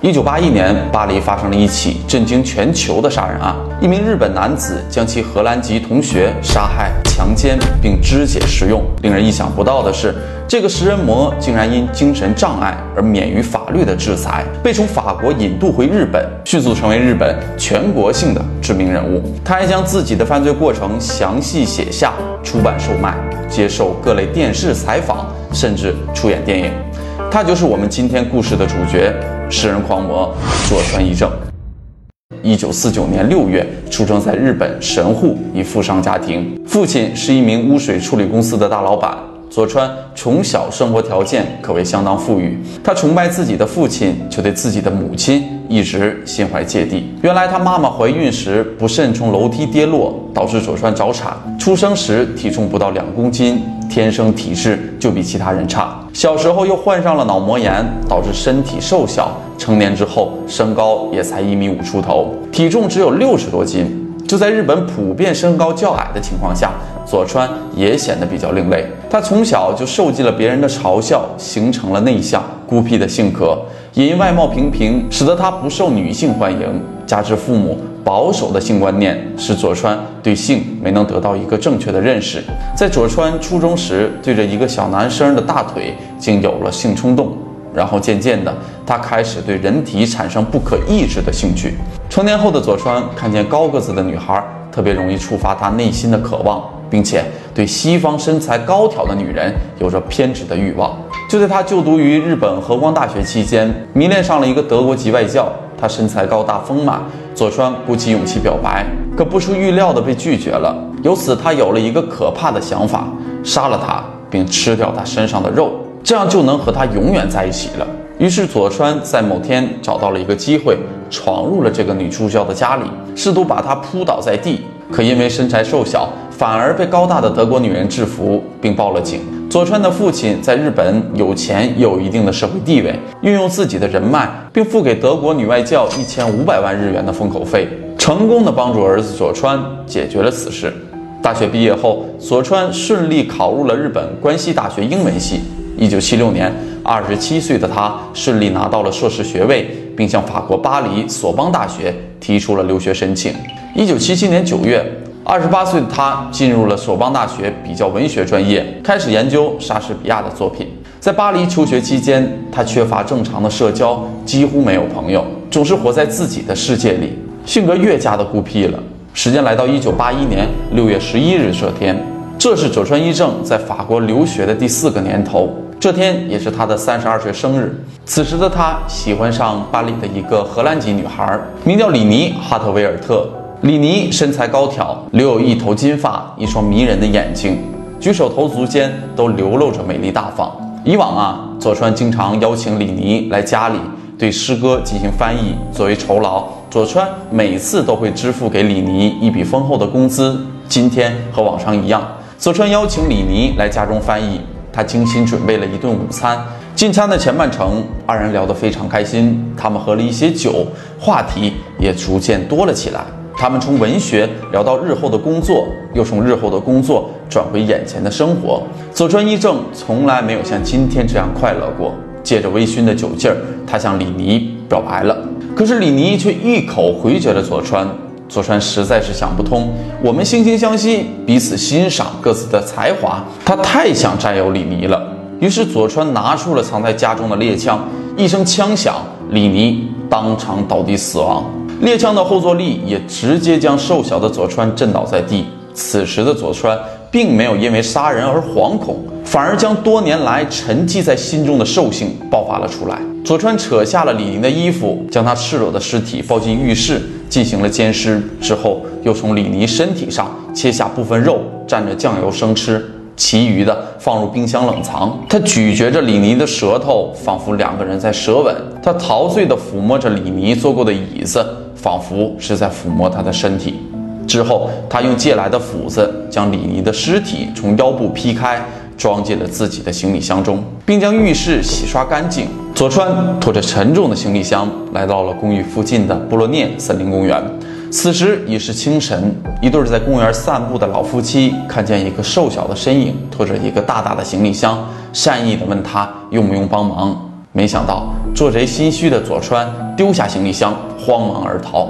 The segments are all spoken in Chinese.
一九八一年，巴黎发生了一起震惊全球的杀人案。一名日本男子将其荷兰籍同学杀害、强奸并肢解食用。令人意想不到的是，这个食人魔竟然因精神障碍而免于法律的制裁，被从法国引渡回日本，迅速成为日本全国性的知名人物。他还将自己的犯罪过程详细写下，出版售卖，接受各类电视采访，甚至出演电影。他就是我们今天故事的主角。食人狂魔佐川一正，一九四九年六月出生在日本神户一富商家庭，父亲是一名污水处理公司的大老板。佐川从小生活条件可谓相当富裕，他崇拜自己的父亲，却对自己的母亲一直心怀芥蒂。原来他妈妈怀孕时不慎从楼梯跌落，导致佐川早产，出生时体重不到两公斤。天生体质就比其他人差，小时候又患上了脑膜炎，导致身体瘦小。成年之后，身高也才一米五出头，体重只有六十多斤。就在日本普遍身高较矮的情况下，佐川也显得比较另类。他从小就受尽了别人的嘲笑，形成了内向孤僻的性格，也因外貌平平，使得他不受女性欢迎。加之父母。保守的性观念使佐川对性没能得到一个正确的认识。在佐川初中时，对着一个小男生的大腿竟有了性冲动，然后渐渐的，他开始对人体产生不可抑制的兴趣。成年后的佐川看见高个子的女孩，特别容易触发他内心的渴望，并且对西方身材高挑的女人有着偏执的欲望。就在他就读于日本和光大学期间，迷恋上了一个德国籍外教。他身材高大丰满，佐川鼓起勇气表白，可不出预料的被拒绝了。由此，他有了一个可怕的想法：杀了他，并吃掉他身上的肉，这样就能和他永远在一起了。于是，佐川在某天找到了一个机会，闯入了这个女助教的家里，试图把她扑倒在地。可因为身材瘦小，反而被高大的德国女人制服，并报了警。佐川的父亲在日本有钱，有一定的社会地位，运用自己的人脉，并付给德国女外教一千五百万日元的封口费，成功的帮助儿子佐川解决了此事。大学毕业后，佐川顺利考入了日本关西大学英文系。一九七六年，二十七岁的他顺利拿到了硕士学位，并向法国巴黎索邦大学提出了留学申请。一九七七年九月。二十八岁的他进入了索邦大学比较文学专业，开始研究莎士比亚的作品。在巴黎求学期间，他缺乏正常的社交，几乎没有朋友，总是活在自己的世界里，性格越加的孤僻了。时间来到一九八一年六月十一日这天，这是佐川一正在法国留学的第四个年头，这天也是他的三十二岁生日。此时的他喜欢上巴黎的一个荷兰籍女孩，名叫里尼·哈特维尔特。李妮身材高挑，留有一头金发，一双迷人的眼睛，举手投足间都流露着美丽大方。以往啊，佐川经常邀请李妮来家里对诗歌进行翻译，作为酬劳，佐川每次都会支付给李妮一笔丰厚的工资。今天和往常一样，佐川邀请李妮来家中翻译，他精心准备了一顿午餐。进餐的前半程，二人聊得非常开心，他们喝了一些酒，话题也逐渐多了起来。他们从文学聊到日后的工作，又从日后的工作转回眼前的生活。佐川一正从来没有像今天这样快乐过。借着微醺的酒劲儿，他向李妮表白了。可是李妮却一口回绝了佐川。佐川实在是想不通，我们惺惺相惜，彼此欣赏各自的才华，他太想占有李妮了。于是佐川拿出了藏在家中的猎枪，一声枪响，李妮当场倒地死亡。猎枪的后坐力也直接将瘦小的佐川震倒在地。此时的佐川并没有因为杀人而惶恐，反而将多年来沉寂在心中的兽性爆发了出来。佐川扯下了李宁的衣服，将他赤裸的尸体抱进浴室进行了奸尸，之后又从李宁身体上切下部分肉，蘸着酱油生吃。其余的放入冰箱冷藏。他咀嚼着李宁的舌头，仿佛两个人在舌吻。他陶醉地抚摸着李宁坐过的椅子，仿佛是在抚摸他的身体。之后，他用借来的斧子将李尼的尸体从腰部劈开，装进了自己的行李箱中，并将浴室洗刷干净。佐川拖着沉重的行李箱来到了公寓附近的布洛涅森林公园。此时已是清晨，一对在公园散步的老夫妻看见一个瘦小的身影拖着一个大大的行李箱，善意地问他用不用帮忙。没想到做贼心虚的佐川丢下行李箱，慌忙而逃。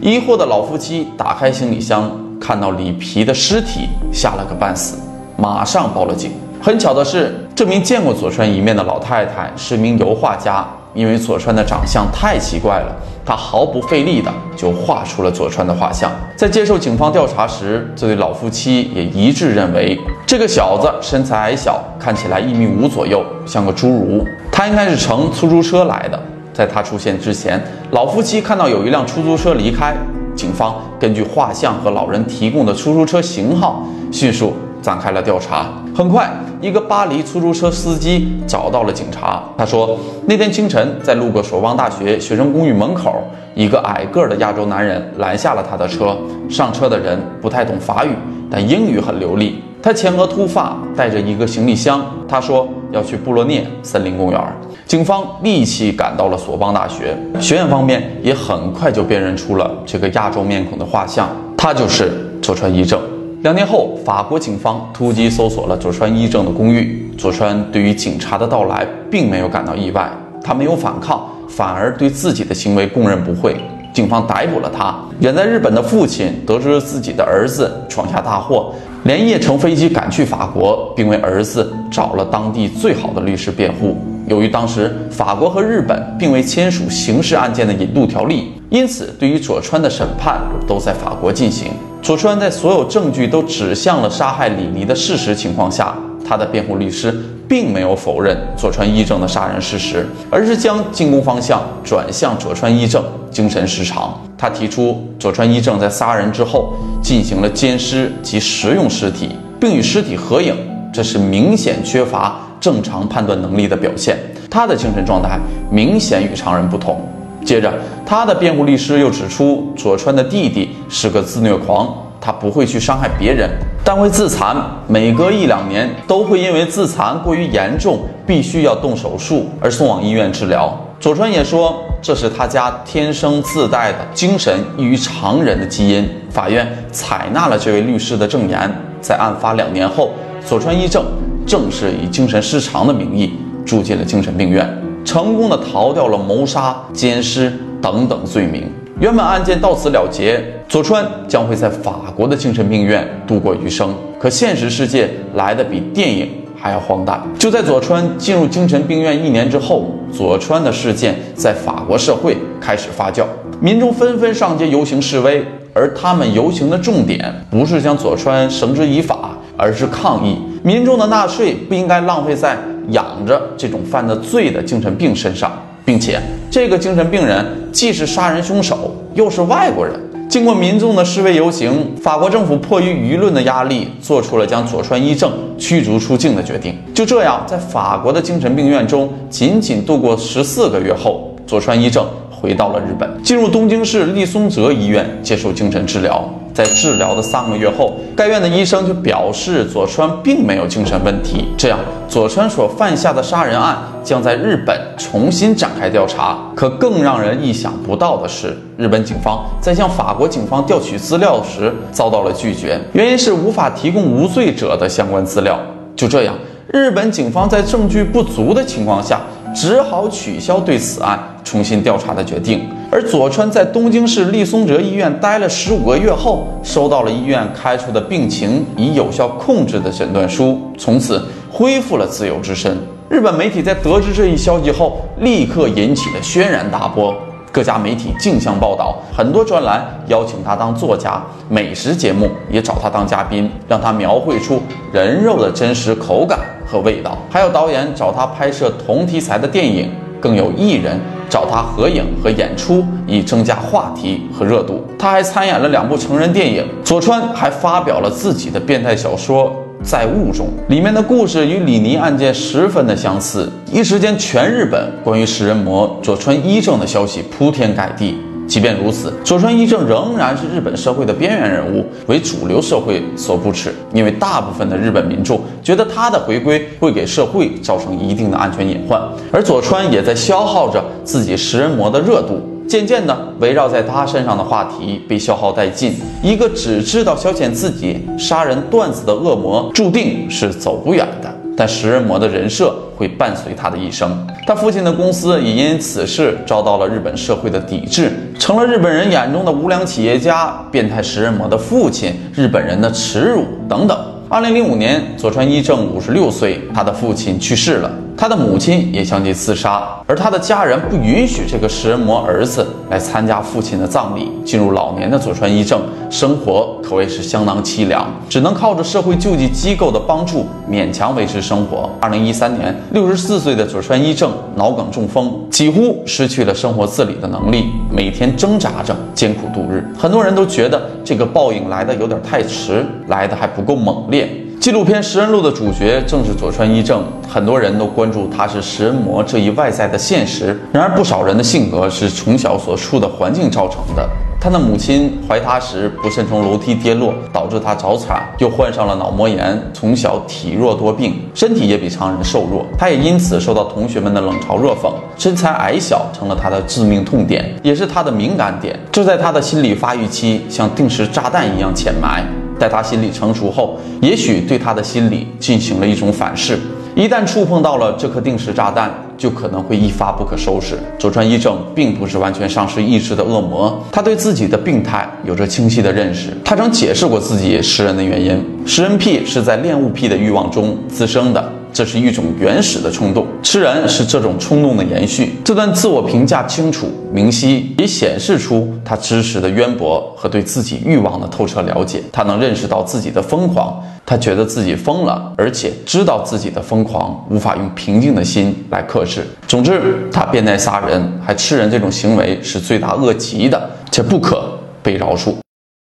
疑惑的老夫妻打开行李箱，看到里皮的尸体，吓了个半死，马上报了警。很巧的是，这名见过佐川一面的老太太是名油画家。因为佐川的长相太奇怪了，她毫不费力的就画出了佐川的画像。在接受警方调查时，这对老夫妻也一致认为，这个小子身材矮小，看起来一米五左右，像个侏儒。他应该是乘出租车来的。在他出现之前，老夫妻看到有一辆出租车离开，警方根据画像和老人提供的出租车型号，迅速展开了调查。很快。一个巴黎出租车司机找到了警察。他说，那天清晨在路过索邦大学学生公寓门口，一个矮个的亚洲男人拦下了他的车。上车的人不太懂法语，但英语很流利。他前额秃发，带着一个行李箱。他说要去布洛涅森林公园。警方立即赶到了索邦大学，学院方面也很快就辨认出了这个亚洲面孔的画像，他就是佐川一正。两年后，法国警方突击搜索了佐川一正的公寓。佐川对于警察的到来并没有感到意外，他没有反抗，反而对自己的行为供认不讳。警方逮捕了他。远在日本的父亲得知自己的儿子闯下大祸，连夜乘飞机赶去法国，并为儿子找了当地最好的律师辩护。由于当时法国和日本并未签署刑事案件的引渡条例，因此对于佐川的审判都在法国进行。佐川在所有证据都指向了杀害李尼的事实情况下，他的辩护律师并没有否认佐川一正的杀人事实，而是将进攻方向转向佐川一正精神失常。他提出，佐川一正在杀人之后进行了奸尸及食用尸体，并与尸体合影，这是明显缺乏正常判断能力的表现。他的精神状态明显与常人不同。接着，他的辩护律师又指出，佐川的弟弟是个自虐狂，他不会去伤害别人，但会自残，每隔一两年都会因为自残过于严重，必须要动手术而送往医院治疗。佐川也说，这是他家天生自带的精神异于常人的基因。法院采纳了这位律师的证言，在案发两年后，佐川一正正式以精神失常的名义住进了精神病院。成功的逃掉了谋杀、奸尸等等罪名。原本案件到此了结，佐川将会在法国的精神病院度过余生。可现实世界来的比电影还要荒诞。就在佐川进入精神病院一年之后，佐川的事件在法国社会开始发酵，民众纷纷上街游行示威，而他们游行的重点不是将佐川绳之以法，而是抗议民众的纳税不应该浪费在。养着这种犯了罪的精神病身上，并且这个精神病人既是杀人凶手，又是外国人。经过民众的示威游行，法国政府迫于舆论的压力，做出了将佐川一正驱逐出境的决定。就这样，在法国的精神病院中，仅仅度过十四个月后，佐川一正回到了日本，进入东京市立松泽医院接受精神治疗。在治疗的三个月后，该院的医生就表示佐川并没有精神问题。这样，佐川所犯下的杀人案将在日本重新展开调查。可更让人意想不到的是，日本警方在向法国警方调取资料时遭到了拒绝，原因是无法提供无罪者的相关资料。就这样，日本警方在证据不足的情况下。只好取消对此案重新调查的决定。而佐川在东京市立松泽医院待了十五个月后，收到了医院开出的病情已有效控制的诊断书，从此恢复了自由之身。日本媒体在得知这一消息后，立刻引起了轩然大波，各家媒体竞相报道，很多专栏邀请他当作家，美食节目也找他当嘉宾，让他描绘出人肉的真实口感。和味道，还有导演找他拍摄同题材的电影，更有艺人找他合影和演出，以增加话题和热度。他还参演了两部成人电影。佐川还发表了自己的变态小说《在雾中》，里面的故事与李尼案件十分的相似。一时间，全日本关于食人魔佐川一正的消息铺天盖地。即便如此，佐川一正仍然是日本社会的边缘人物，为主流社会所不齿。因为大部分的日本民众觉得他的回归会给社会造成一定的安全隐患，而佐川也在消耗着自己食人魔的热度。渐渐的，围绕在他身上的话题被消耗殆尽。一个只知道消遣自己、杀人段子的恶魔，注定是走不远的。但食人魔的人设会伴随他的一生。他父亲的公司也因此事遭到了日本社会的抵制，成了日本人眼中的无良企业家、变态食人魔的父亲、日本人的耻辱等等。二零零五年，佐川一正五十六岁，他的父亲去世了。他的母亲也相继自杀，而他的家人不允许这个食人魔儿子来参加父亲的葬礼。进入老年的佐川一正，生活可谓是相当凄凉，只能靠着社会救济机构的帮助勉强维持生活。二零一三年，六十四岁的佐川一正脑梗中风，几乎失去了生活自理的能力，每天挣扎着艰苦度日。很多人都觉得这个报应来的有点太迟，来的还不够猛烈。纪录片《食人录》的主角正是佐川一正，很多人都关注他是食人魔这一外在的现实。然而，不少人的性格是从小所处的环境造成的。他的母亲怀他时不慎从楼梯跌落，导致他早产，又患上了脑膜炎，从小体弱多病，身体也比常人瘦弱。他也因此受到同学们的冷嘲热讽，身材矮小成了他的致命痛点，也是他的敏感点。这在他的心理发育期像定时炸弹一样潜埋。待他心理成熟后，也许对他的心理进行了一种反噬。一旦触碰到了这颗定时炸弹，就可能会一发不可收拾。佐川一正并不是完全丧失意识的恶魔，他对自己的病态有着清晰的认识。他曾解释过自己食人的原因：食人癖是在恋物癖的欲望中滋生的。这是一种原始的冲动，吃人是这种冲动的延续。这段自我评价清楚明晰，也显示出他知识的渊博和对自己欲望的透彻了解。他能认识到自己的疯狂，他觉得自己疯了，而且知道自己的疯狂无法用平静的心来克制。总之，他变态杀人还吃人这种行为是罪大恶极的，且不可被饶恕。